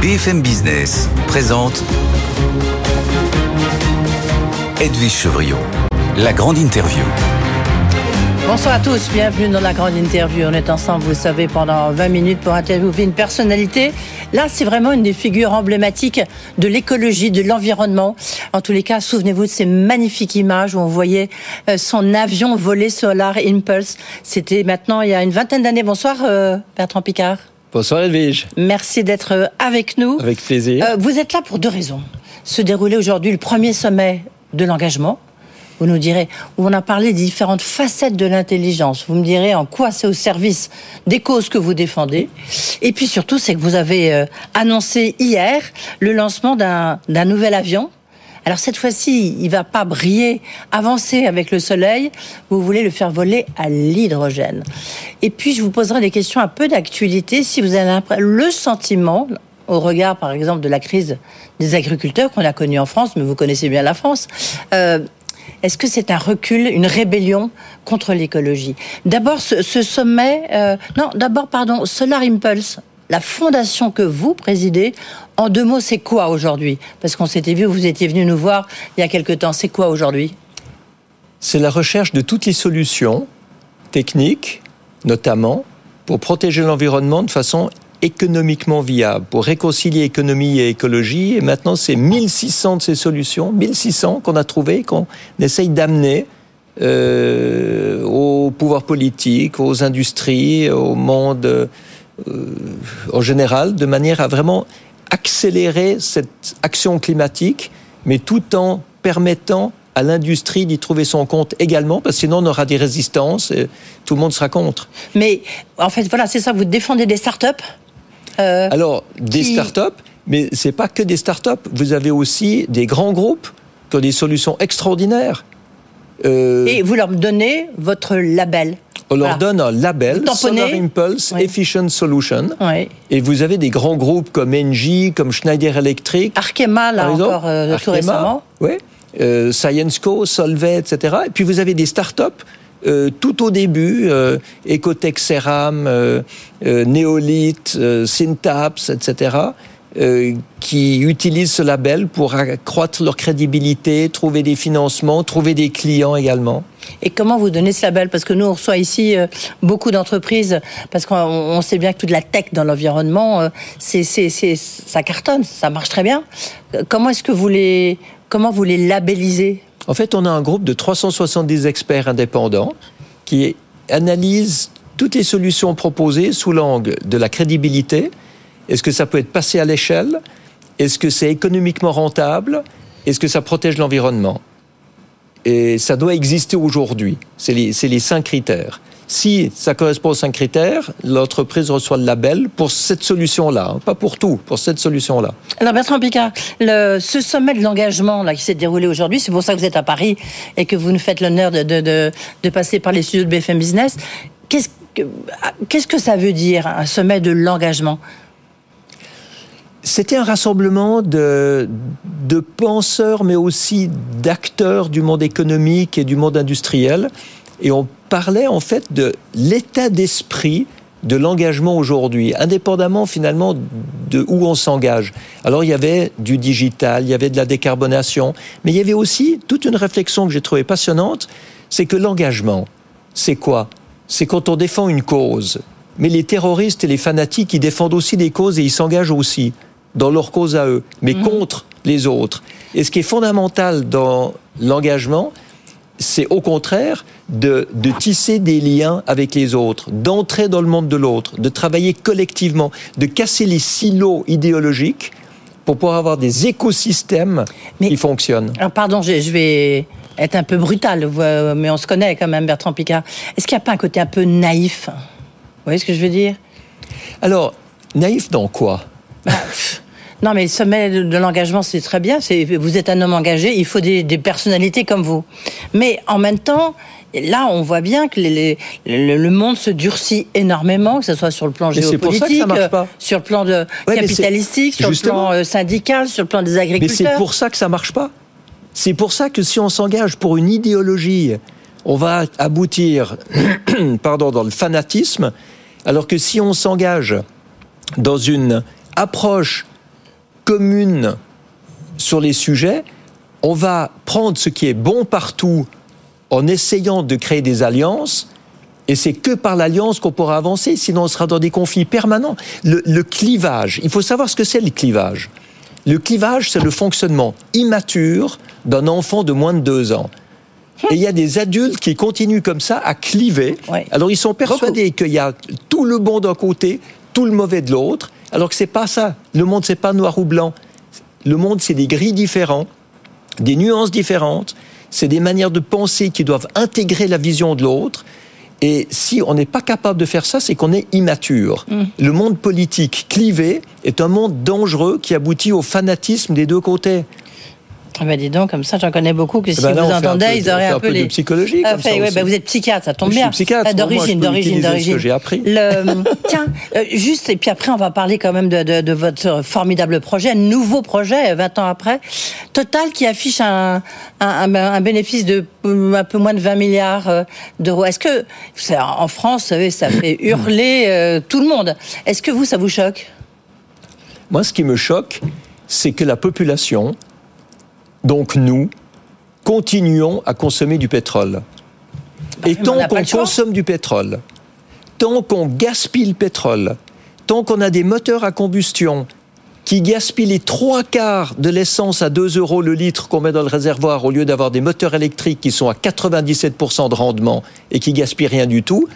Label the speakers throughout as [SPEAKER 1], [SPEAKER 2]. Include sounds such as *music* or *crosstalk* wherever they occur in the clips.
[SPEAKER 1] BFM Business présente Edwige Chevriot, la grande interview.
[SPEAKER 2] Bonsoir à tous, bienvenue dans la grande interview. On est ensemble, vous savez, pendant 20 minutes pour interviewer une personnalité. Là, c'est vraiment une des figures emblématiques de l'écologie, de l'environnement. En tous les cas, souvenez-vous de ces magnifiques images où on voyait euh, son avion voler Solar Impulse. C'était maintenant il y a une vingtaine d'années. Bonsoir, euh, Bertrand Picard.
[SPEAKER 3] Bonsoir Edwige.
[SPEAKER 2] Merci d'être euh, avec nous.
[SPEAKER 3] Avec plaisir.
[SPEAKER 2] vous êtes là pour deux raisons. Se dérouler aujourd'hui le premier sommet de l'engagement vous nous direz, où on a parlé des différentes facettes de l'intelligence. Vous me direz en quoi c'est au service des causes que vous défendez. Et puis surtout, c'est que vous avez euh, annoncé hier le lancement d'un nouvel avion. Alors cette fois-ci, il va pas briller, avancer avec le soleil. Vous voulez le faire voler à l'hydrogène. Et puis je vous poserai des questions un peu d'actualité si vous avez le sentiment, au regard par exemple de la crise des agriculteurs qu'on a connue en France, mais vous connaissez bien la France, euh, est-ce que c'est un recul, une rébellion contre l'écologie? D'abord, ce, sommet, euh, non, d'abord, pardon, Solar Impulse, la fondation que vous présidez, en deux mots, c'est quoi aujourd'hui? Parce qu'on s'était vu, vous étiez venu nous voir il y a quelque temps. C'est quoi aujourd'hui?
[SPEAKER 3] C'est la recherche de toutes les solutions techniques, notamment, pour protéger l'environnement de façon économiquement viable pour réconcilier économie et écologie. Et maintenant, c'est 1600 de ces solutions, 1600 qu'on a trouvées, qu'on essaye d'amener euh, au pouvoir politique, aux industries, au monde euh, en général, de manière à vraiment accélérer cette action climatique, mais tout en permettant à l'industrie d'y trouver son compte également, parce que sinon on aura des résistances, et tout le monde sera contre.
[SPEAKER 2] Mais en fait, voilà, c'est ça, vous défendez des start-up
[SPEAKER 3] euh, Alors, des start-up, mais ce n'est pas que des start-up. Vous avez aussi des grands groupes qui ont des solutions extraordinaires.
[SPEAKER 2] Euh, Et vous leur donnez votre label
[SPEAKER 3] on leur donne un label, Solar Impulse Efficient Solution. Et vous avez des grands groupes comme Engie, comme Schneider Electric.
[SPEAKER 2] Arkema, là encore, euh, tout récemment.
[SPEAKER 3] Oui. ScienceCo, Solvay, etc. Et puis vous avez des start-up euh, tout au début, euh, Ecotech Ceram, euh, euh Neolith, Syntaps, etc., qui utilisent ce label pour accroître leur crédibilité, trouver des financements, trouver des clients également.
[SPEAKER 2] Et comment vous donnez ce label? Parce que nous, on reçoit ici beaucoup d'entreprises, parce qu'on sait bien que toute la tech dans l'environnement, c'est, ça cartonne, ça marche très bien. Comment est-ce que vous les, comment vous les labellisez?
[SPEAKER 3] En fait, on a un groupe de 370 experts indépendants qui analysent toutes les solutions proposées sous l'angle de la crédibilité. Est-ce que ça peut être passé à l'échelle? Est-ce que c'est économiquement rentable? Est-ce que ça protège l'environnement? Et ça doit exister aujourd'hui. C'est les, les cinq critères. Si ça correspond aux cinq critères, l'entreprise reçoit le label pour cette solution-là, hein, pas pour tout, pour cette solution-là.
[SPEAKER 2] Alors Bertrand Picard, ce sommet de l'engagement qui s'est déroulé aujourd'hui, c'est pour ça que vous êtes à Paris et que vous nous faites l'honneur de, de, de, passer par les studios de BFM Business. Qu'est-ce que, qu'est-ce que ça veut dire un sommet de l'engagement?
[SPEAKER 3] C'était un rassemblement de, de penseurs, mais aussi d'acteurs du monde économique et du monde industriel. Et on parlait en fait de l'état d'esprit de l'engagement aujourd'hui, indépendamment finalement de où on s'engage. Alors il y avait du digital, il y avait de la décarbonation, mais il y avait aussi toute une réflexion que j'ai trouvée passionnante, c'est que l'engagement, c'est quoi? C'est quand on défend une cause. Mais les terroristes et les fanatiques, ils défendent aussi des causes et ils s'engagent aussi dans leur cause à eux, mais mmh. contre les autres. Et ce qui est fondamental dans l'engagement, c'est au contraire de, tisser des liens avec les autres, d'entrer dans le monde de l'autre, de travailler collectivement, de casser les silos idéologiques pour pouvoir avoir des écosystèmes qui fonctionnent.
[SPEAKER 2] Alors pardon, je, vais être un peu brutal, mais on se connaît quand même, Bertrand Picard. Est-ce qu'il n'y a pas un côté un peu naïf? Vous voyez ce que je veux dire?
[SPEAKER 3] Alors, naïf dans quoi?
[SPEAKER 2] Bah, non, mais le sommet de l'engagement, c'est très bien. Vous êtes un homme engagé, il faut des, personnalités comme vous. Mais en même temps, là, on voit bien que le, monde se durcit énormément, que ce soit sur le plan géopolitique, sur le plan de capitalistique, sur le plan euh, syndical, sur le plan des agriculteurs.
[SPEAKER 3] Mais c'est pour ça que ça marche pas. C'est pour ça que si on s'engage pour une idéologie, on va aboutir, *coughs* pardon, dans le fanatisme, alors que si on s'engage dans une approche commune sur les sujets, on va prendre ce qui est bon partout en essayant de créer des alliances. Et c'est que par l'alliance qu'on pourra avancer, sinon on sera dans des conflits permanents. Le, le clivage, il faut savoir ce que c'est le clivage. Le clivage, c'est le fonctionnement immature d'un enfant de moins de deux ans. Et il y a des adultes qui continuent comme ça à cliver.
[SPEAKER 2] Ouais.
[SPEAKER 3] Alors ils sont persuadés qu'il y a tout le bon d'un côté, tout le mauvais de l'autre, alors que c'est pas ça. Le monde c'est pas noir ou blanc. Le monde c'est des gris différents, des nuances différentes. C'est des manières de penser qui doivent intégrer la vision de l'autre. Et si on n'est pas capable de faire ça, c'est qu'on est immature. Le monde politique clivé est un monde dangereux qui aboutit au fanatisme des deux côtés.
[SPEAKER 2] Ah ben dis donc, comme ça, j'en connais beaucoup que si
[SPEAKER 3] ben
[SPEAKER 2] vous entendez,
[SPEAKER 3] peu de-
[SPEAKER 2] ils auraient un
[SPEAKER 3] un
[SPEAKER 2] peu
[SPEAKER 3] peu de psychologie,
[SPEAKER 2] Ah,
[SPEAKER 3] comme
[SPEAKER 2] fait,
[SPEAKER 3] ça
[SPEAKER 2] ouais,
[SPEAKER 3] aussi.
[SPEAKER 2] ben vous êtes psychiatre, ça tombe
[SPEAKER 3] Je suis
[SPEAKER 2] bien.
[SPEAKER 3] psychiatre,
[SPEAKER 2] Ah, D'origine, d'origine, d'origine.
[SPEAKER 3] que j'ai appris.
[SPEAKER 2] Le- Tiens, euh, juste, et puis après, on va parler quand même de, de- de votre formidable projet, un nouveau projet, euh, 20 ans après. Total qui affiche un, un, un- bénéfice de euh, un peu moins de 20 milliards euh, d'euros. Est-ce que, en France, vous savez, ça fait *coughs* hurler euh, tout le monde. Est-ce que vous, ça vous choque?
[SPEAKER 3] Moi, ce qui me choque, c'est que la population, donc nous, continuons à consommer du pétrole. Et tant qu'on consomme du pétrole, tant qu'on gaspille le pétrole, tant qu'on a des moteurs à combustion qui gaspillent les trois quarts de l'essence à 2 euros le litre qu'on met dans le réservoir au lieu d'avoir des moteurs électriques qui sont à 97% de rendement et qui gaspillent rien du tout,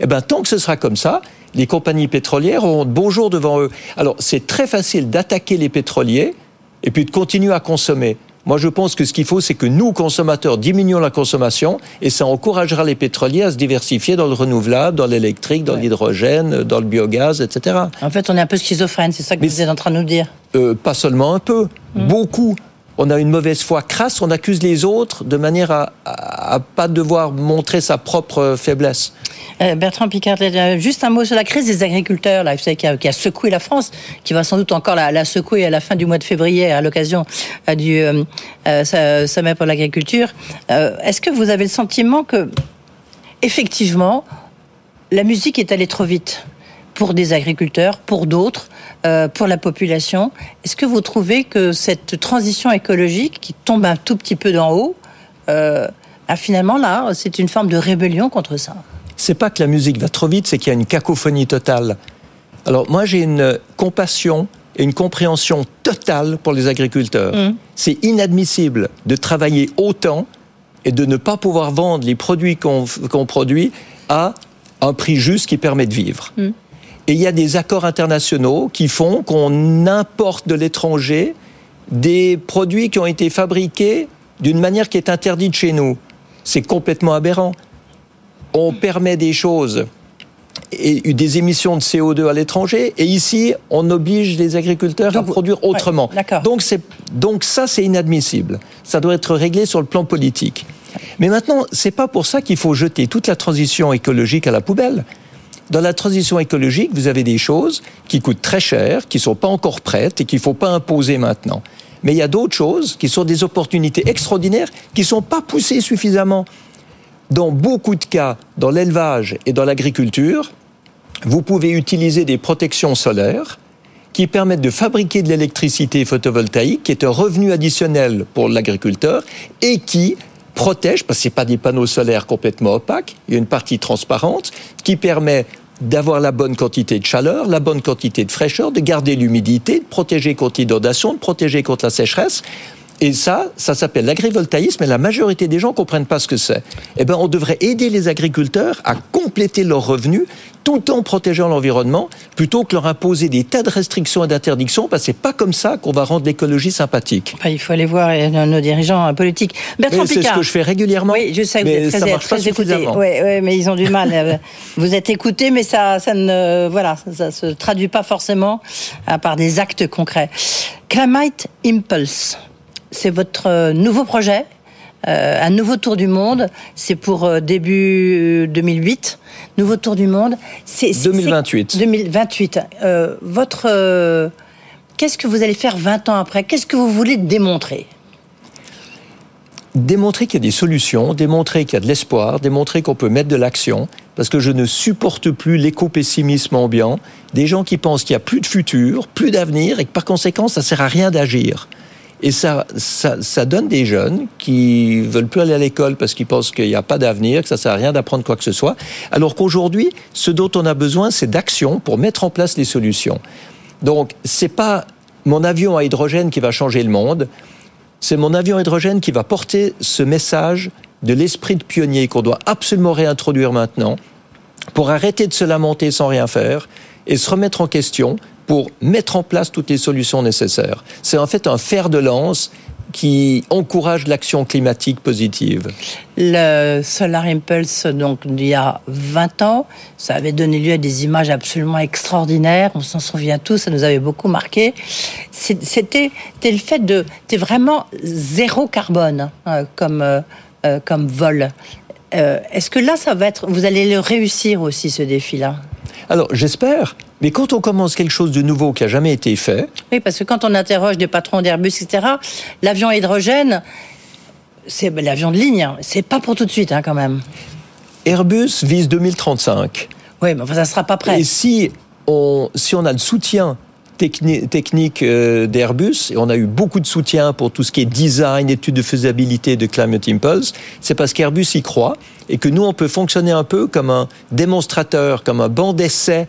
[SPEAKER 3] eh ben, tant que ce sera comme ça, les compagnies pétrolières auront de beaux jours devant eux. Alors, c'est très facile d'attaquer les pétroliers et puis de continuer à consommer. Moi, je pense que ce qu'il faut, c'est que nous, consommateurs, diminuons la consommation et ça encouragera les pétroliers à se diversifier dans le renouvelable, dans l'électrique, dans
[SPEAKER 2] Ouais.
[SPEAKER 3] l'hydrogène, dans le biogaz, etc.
[SPEAKER 2] En fait, on est un peu schizophrène, c'est ça que
[SPEAKER 3] Mais
[SPEAKER 2] vous êtes en train de nous dire.
[SPEAKER 3] Euh, pas seulement un peu, beaucoup. On a une mauvaise foi crasse, on accuse les autres de manière à, à, à pas devoir montrer sa propre faiblesse.
[SPEAKER 2] Euh, Bertrand Picard, juste un mot sur la crise des agriculteurs, là, qui, a, qui a secoué la France, qui va sans doute encore la, secouer à la fin du mois de février à l'occasion euh, du euh, sommet pour l'agriculture. Est-ce que vous avez le sentiment que, effectivement, la musique est allée trop vite? Pour des agriculteurs, pour d'autres, euh, pour la population Est-ce que vous trouvez que cette transition écologique qui tombe un tout petit peu d'en haut, euh, ah, finalement, là, c'est une forme de rébellion contre ça
[SPEAKER 3] c'est pas que la musique va trop vite, c'est qu'il y a une cacophonie totale. Alors moi j'ai une compassion et une compréhension totale pour les agriculteurs.
[SPEAKER 2] Mm.
[SPEAKER 3] C'est inadmissible de travailler autant et de ne pas pouvoir vendre les produits qu'on produit à un prix juste qui permet de vivre.
[SPEAKER 2] Mm.
[SPEAKER 3] Et il y a des accords internationaux qui font qu'on importe de l'étranger des produits qui ont été fabriqués d'une manière qui est interdite chez nous. C'est complètement aberrant on permet des choses et des émissions de CO2 à l'étranger, et ici, on oblige les agriculteurs
[SPEAKER 2] Donc,
[SPEAKER 3] à produire autrement.
[SPEAKER 2] ouais,
[SPEAKER 3] donc, c'est, donc ça, c'est inadmissible. Ça doit être réglé sur le plan politique. Mais maintenant, c'est pas pour ça qu'il faut jeter toute la transition écologique à la poubelle. Dans la transition écologique, vous avez des choses qui coûtent très cher, qui sont pas encore prêtes et qu'il faut pas imposer maintenant. Mais il y a d'autres choses qui sont des opportunités extraordinaires qui sont pas poussées suffisamment dans beaucoup de cas, dans l'élevage et dans l'agriculture, vous pouvez utiliser des protections solaires qui permettent de fabriquer de l'électricité photovoltaïque, qui est un revenu additionnel pour l'agriculteur et qui protège, parce que ce pas des panneaux solaires complètement opaques, il y a une partie transparente qui permet d'avoir la bonne quantité de chaleur, la bonne quantité de fraîcheur, de garder l'humidité, de protéger contre l'inondation, de protéger contre la sécheresse. Et ça, ça s'appelle l'agrivoltaïsme, et la majorité des gens ne comprennent pas ce que c'est. Eh bien, on devrait aider les agriculteurs à compléter leurs revenus tout en protégeant l'environnement, plutôt que leur imposer des tas de restrictions et d'interdictions, parce que c'est pas comme ça qu'on va rendre l'écologie sympathique.
[SPEAKER 2] Il faut aller voir euh, nos dirigeants euh, politiques. Bertrand
[SPEAKER 3] c'est ce que je fais régulièrement.
[SPEAKER 2] Oui, je sais que vous êtes très, très écouté. Oui, mais ils ont du mal. *laughs* euh, vous êtes écouté, mais ça, ça ne, voilà, ça, ça se traduit pas forcément à part des actes concrets. Climate Impulse, c'est votre nouveau projet. Euh, un nouveau tour du monde, c'est pour euh, début 2008. Nouveau tour du monde, c'est c'est-
[SPEAKER 3] 2028.
[SPEAKER 2] c'est- 2028. Euh, votre, euh, qu'est-ce que vous allez faire 20 ans après? Qu'est-ce que vous voulez démontrer?
[SPEAKER 3] Démontrer qu'il y a des solutions, démontrer qu'il y a de l'espoir, démontrer qu'on peut mettre de l'action. parce que je ne supporte plus l'éco-pessimisme ambiant, des gens qui pensent qu'il n'y a plus de futur, plus d'avenir, et que par conséquent, ça ne sert à rien d'agir. Et ça, ça, donne des jeunes qui veulent plus aller à l'école parce qu'ils pensent qu'il n'y a pas d'avenir, que ça sert à rien d'apprendre quoi que ce soit. Alors qu'aujourd'hui, ce dont on a besoin, c'est d'action pour mettre en place les solutions. Donc, c'est pas mon avion à hydrogène qui va changer le monde. C'est mon avion à hydrogène qui va porter ce message de l'esprit de pionnier qu'on doit absolument réintroduire maintenant pour arrêter de se lamenter sans rien faire et se remettre en question pour mettre en place toutes les solutions nécessaires. C'est en fait un fer de lance qui encourage l'action climatique positive.
[SPEAKER 2] Le Solar Impulse, donc il y a 20 ans, ça avait donné lieu à des images absolument extraordinaires. On s'en souvient tous, ça nous avait beaucoup marqué. C'était le fait de, c'était vraiment zéro carbone hein, comme euh, euh, comme vol. Euh, est-ce que là, ça va être, vous allez le réussir aussi ce défi-là?
[SPEAKER 3] Alors j'espère. Mais quand on commence quelque chose de nouveau qui a jamais été fait.
[SPEAKER 2] Oui, parce que quand on interroge des patrons d'Airbus, etc., l'avion à hydrogène, c'est l'avion de ligne, hein. c'est pas pour tout de suite hein, quand même.
[SPEAKER 3] Airbus vise 2035.
[SPEAKER 2] Oui, mais ça ne sera pas prêt.
[SPEAKER 3] Et si on, si on a le soutien technique euh, d'Airbus, et on a eu beaucoup de soutien pour tout ce qui est design, études de faisabilité de Climate Impulse, c'est parce qu'Airbus y croit et que nous, on peut fonctionner un peu comme un démonstrateur, comme un banc d'essai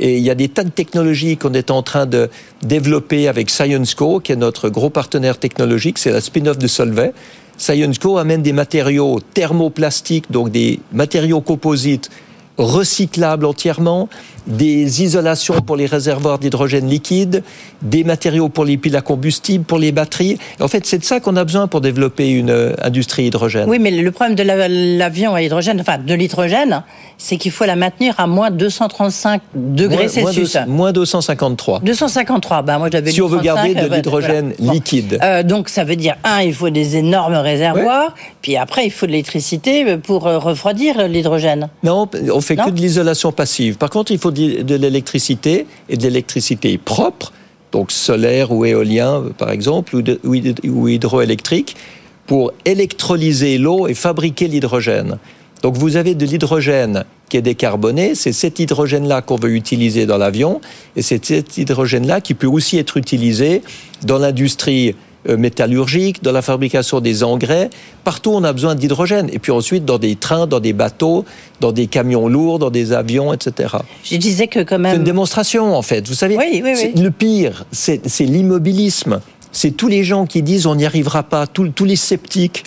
[SPEAKER 3] et il y a des tas de technologies qu'on est en train de développer avec ScienceCo, qui est notre gros partenaire technologique, c'est la spin-off de Solvay. ScienceCo amène des matériaux thermoplastiques, donc des matériaux composites recyclables entièrement, des isolations pour les réservoirs d'hydrogène liquide, des matériaux pour les piles à combustible, pour les batteries. En fait, c'est de ça qu'on a besoin pour développer une euh, industrie hydrogène.
[SPEAKER 2] Oui, mais le problème de l'avion à hydrogène, enfin de l'hydrogène, c'est qu'il faut la maintenir à moins 235 degrés Celsius.
[SPEAKER 3] Moins, 253.
[SPEAKER 2] 253, ben moi j'avais
[SPEAKER 3] Si on veut garder de euh, l'hydrogène liquide.
[SPEAKER 2] Euh, donc ça veut dire, un, il faut des énormes réservoirs, puis après il faut de l'électricité pour refroidir l'hydrogène.
[SPEAKER 3] Non, on fait que de l'isolation passive. Par contre, il faut de l'électricité et de l'électricité propre, donc solaire ou éolien par exemple, ou, hydroélectrique, pour électrolyser l'eau et fabriquer l'hydrogène. Donc vous avez de l'hydrogène qui est décarboné, c'est cet hydrogène-là qu'on veut utiliser dans l'avion, et c'est cet hydrogène-là qui peut aussi être utilisé dans l'industrie métallurgique, dans la fabrication des engrais. Partout, on a besoin d'hydrogène. Et puis ensuite, dans des trains, dans des bateaux, dans des camions lourds, dans des avions, etc.
[SPEAKER 2] Je disais que quand même...
[SPEAKER 3] C'est une démonstration, en fait. Vous savez,
[SPEAKER 2] oui, oui,
[SPEAKER 3] le pire, c'est l'immobilisme. C'est tous les gens qui disent on n'y arrivera pas, tous, tous les sceptiques,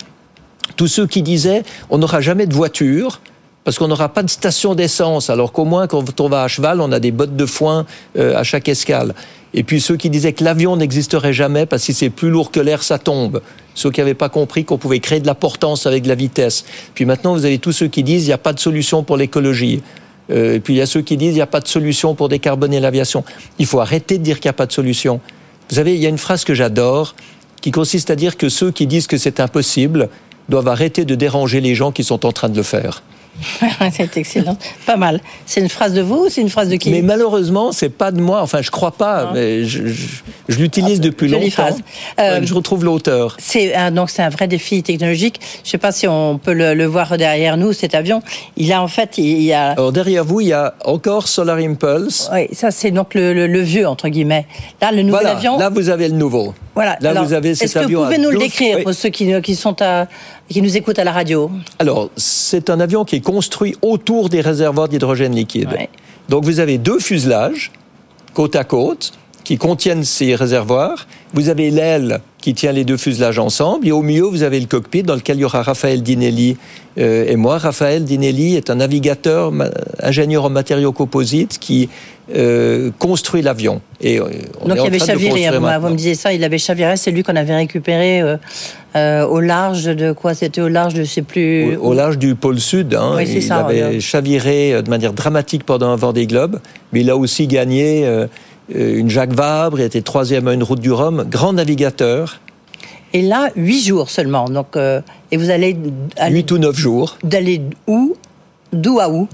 [SPEAKER 3] tous ceux qui disaient on n'aura jamais de voiture, parce qu'on n'aura pas de station d'essence, alors qu'au moins quand on va à cheval, on a des bottes de foin euh, à chaque escale. Et puis ceux qui disaient que l'avion n'existerait jamais parce que si c'est plus lourd que l'air, ça tombe. Ceux qui n'avaient pas compris qu'on pouvait créer de la portance avec de la vitesse. Puis maintenant, vous avez tous ceux qui disent qu'il n'y a pas de solution pour l'écologie. Euh, et puis il y a ceux qui disent qu'il n'y a pas de solution pour décarboner l'aviation. Il faut arrêter de dire qu'il n'y a pas de solution. Vous savez, il y a une phrase que j'adore qui consiste à dire que ceux qui disent que c'est impossible doivent arrêter de déranger les gens qui sont en train de le faire. *laughs*
[SPEAKER 2] c'est excellent, pas mal. C'est une phrase de vous ou c'est une phrase de qui
[SPEAKER 3] Mais malheureusement, c'est pas de moi. Enfin, je crois pas. Mais je, l'utilise ah, depuis longtemps. Phrase. Euh, je retrouve l'auteur.
[SPEAKER 2] C'est donc c'est un vrai défi technologique. Je sais pas si on peut le, voir derrière nous. Cet avion, il a en fait, il y a.
[SPEAKER 3] Alors derrière vous, il y a encore Solar Impulse.
[SPEAKER 2] Oui, ça c'est donc le, vieux entre guillemets. Là, le nouvel avion.
[SPEAKER 3] Là, vous avez le nouveau.
[SPEAKER 2] Voilà.
[SPEAKER 3] Là, vous avez cet
[SPEAKER 2] avion. Est-ce que vous pouvez nous le décrire pour ceux qui, qui sont à, qui nous écoutent à la radio
[SPEAKER 3] Alors, c'est un avion qui est construit autour des réservoirs d'hydrogène liquide. Donc, vous avez deux fuselages côte à côte qui contiennent ces réservoirs. Vous avez l'aile qui tient les deux fuselages ensemble. Et au milieu, vous avez le cockpit dans lequel il y aura Raphaël Dinelli euh, et moi. Raphaël Dinelli est un navigateur, ingénieur en matériaux composites qui euh, construit l'avion.
[SPEAKER 2] Et euh, Donc il avait chaviré, vous me disiez ça, il avait chaviré, c'est lui qu'on avait récupéré au large de quoi C'était? Au large de, je sais plus...
[SPEAKER 3] Au, large du pôle Sud. Hein,
[SPEAKER 2] oui,
[SPEAKER 3] il avait chaviré de manière dramatique pendant un Vendée Globe, mais il a aussi gagné euh, une Jacques Vabre, il été troisième à une route du Rhum, grand navigateur.
[SPEAKER 2] Et là, huit jours seulement. Donc, euh, et vous allez.
[SPEAKER 3] Huit ou neuf jours.
[SPEAKER 2] D'aller où? D'où à où?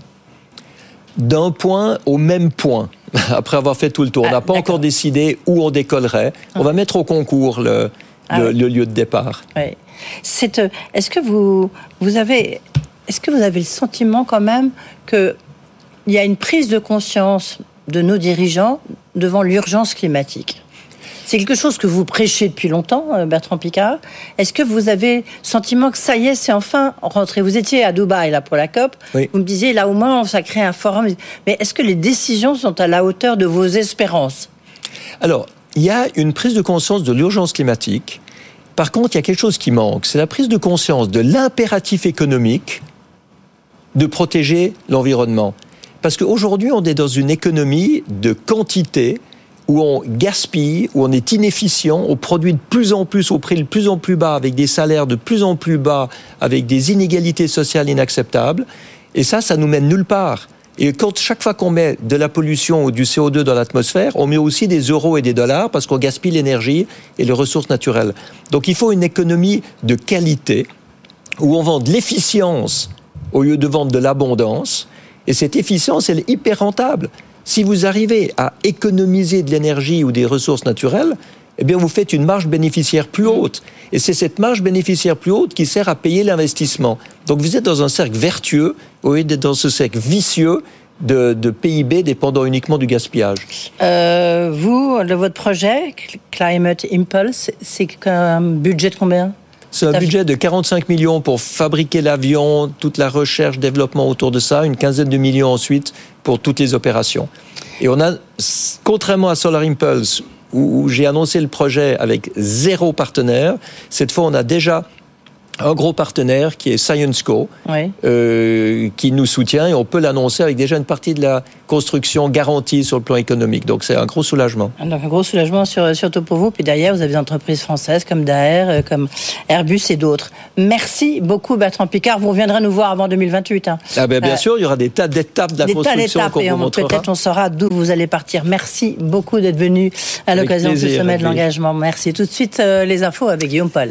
[SPEAKER 3] D'un point au même point, *laughs* après avoir fait tout le tour. on n'a ah, pas encore décidé où on décollerait. On va ah. mettre au concours le, ah le, lieu de départ.
[SPEAKER 2] Oui. Euh, est-ce que vous, vous avez est-ce que vous avez le sentiment quand même qu'il y a une prise de conscience de nos dirigeants devant l'urgence climatique? C'est quelque chose que vous prêchez depuis longtemps, euh, Bertrand Picard. Est-ce que vous avez le sentiment que ça y est, c'est enfin rentré? Vous étiez à Dubaï là pour la COP. Vous me disiez là au moins ça crée un forum. Mais est-ce que les décisions sont à la hauteur de vos espérances?
[SPEAKER 3] Alors, il y a une prise de conscience de l'urgence climatique. Par contre, il y a quelque chose qui manque. C'est la prise de conscience de l'impératif économique de protéger l'environnement. Parce qu'aujourd'hui, on est dans une économie de quantité où on gaspille, où on est inefficient, on produit de plus en plus au prix de plus en plus bas, avec des salaires de plus en plus bas, avec des inégalités sociales inacceptables. Et ça, ça nous mène nulle part. Et quand chaque fois qu'on met de la pollution ou du CO2 dans l'atmosphère, on met aussi des euros et des dollars parce qu'on gaspille l'énergie et les ressources naturelles. Donc il faut une économie de qualité où on vend de l'efficience au lieu de vendre de l'abondance. Et cette efficience, elle est hyper rentable. Si vous arrivez à économiser de l'énergie ou des ressources naturelles, eh bien, vous faites une marge bénéficiaire plus haute. Et c'est cette marge bénéficiaire plus haute qui sert à payer l'investissement. Donc, vous êtes dans un cercle vertueux au lieu d'être dans ce cercle vicieux de, PIB dépendant uniquement du gaspillage.
[SPEAKER 2] Euh, vous, de votre projet, Climate Impulse, c'est un budget de combien?
[SPEAKER 3] C'est un budget de 45 millions pour fabriquer l'avion, toute la recherche, développement autour de ça, une quinzaine de millions ensuite pour toutes les opérations. Et on a, contrairement à Solar Impulse, où, j'ai annoncé le projet avec zéro partenaire, cette fois on a déjà un gros partenaire qui est ScienceCo, euh, qui nous soutient et on peut l'annoncer avec déjà une partie de la construction garantie sur le plan économique. Donc c'est un gros soulagement.
[SPEAKER 2] Donc un gros soulagement sur, surtout pour vous. Puis d'ailleurs, vous avez des entreprises françaises comme Daer, euh, comme Airbus et d'autres. Merci beaucoup Bertrand Picard. Vous reviendrez nous voir avant 2028. Hein.
[SPEAKER 3] Ah ben, bien euh, sûr, il y aura des tas d'étapes de la construction qu'on vous.
[SPEAKER 2] Peut-être on saura d'où vous allez partir. Merci beaucoup d'être venu à l'occasion du sommet de l'engagement. Merci. Tout de suite les infos avec Guillaume Paul.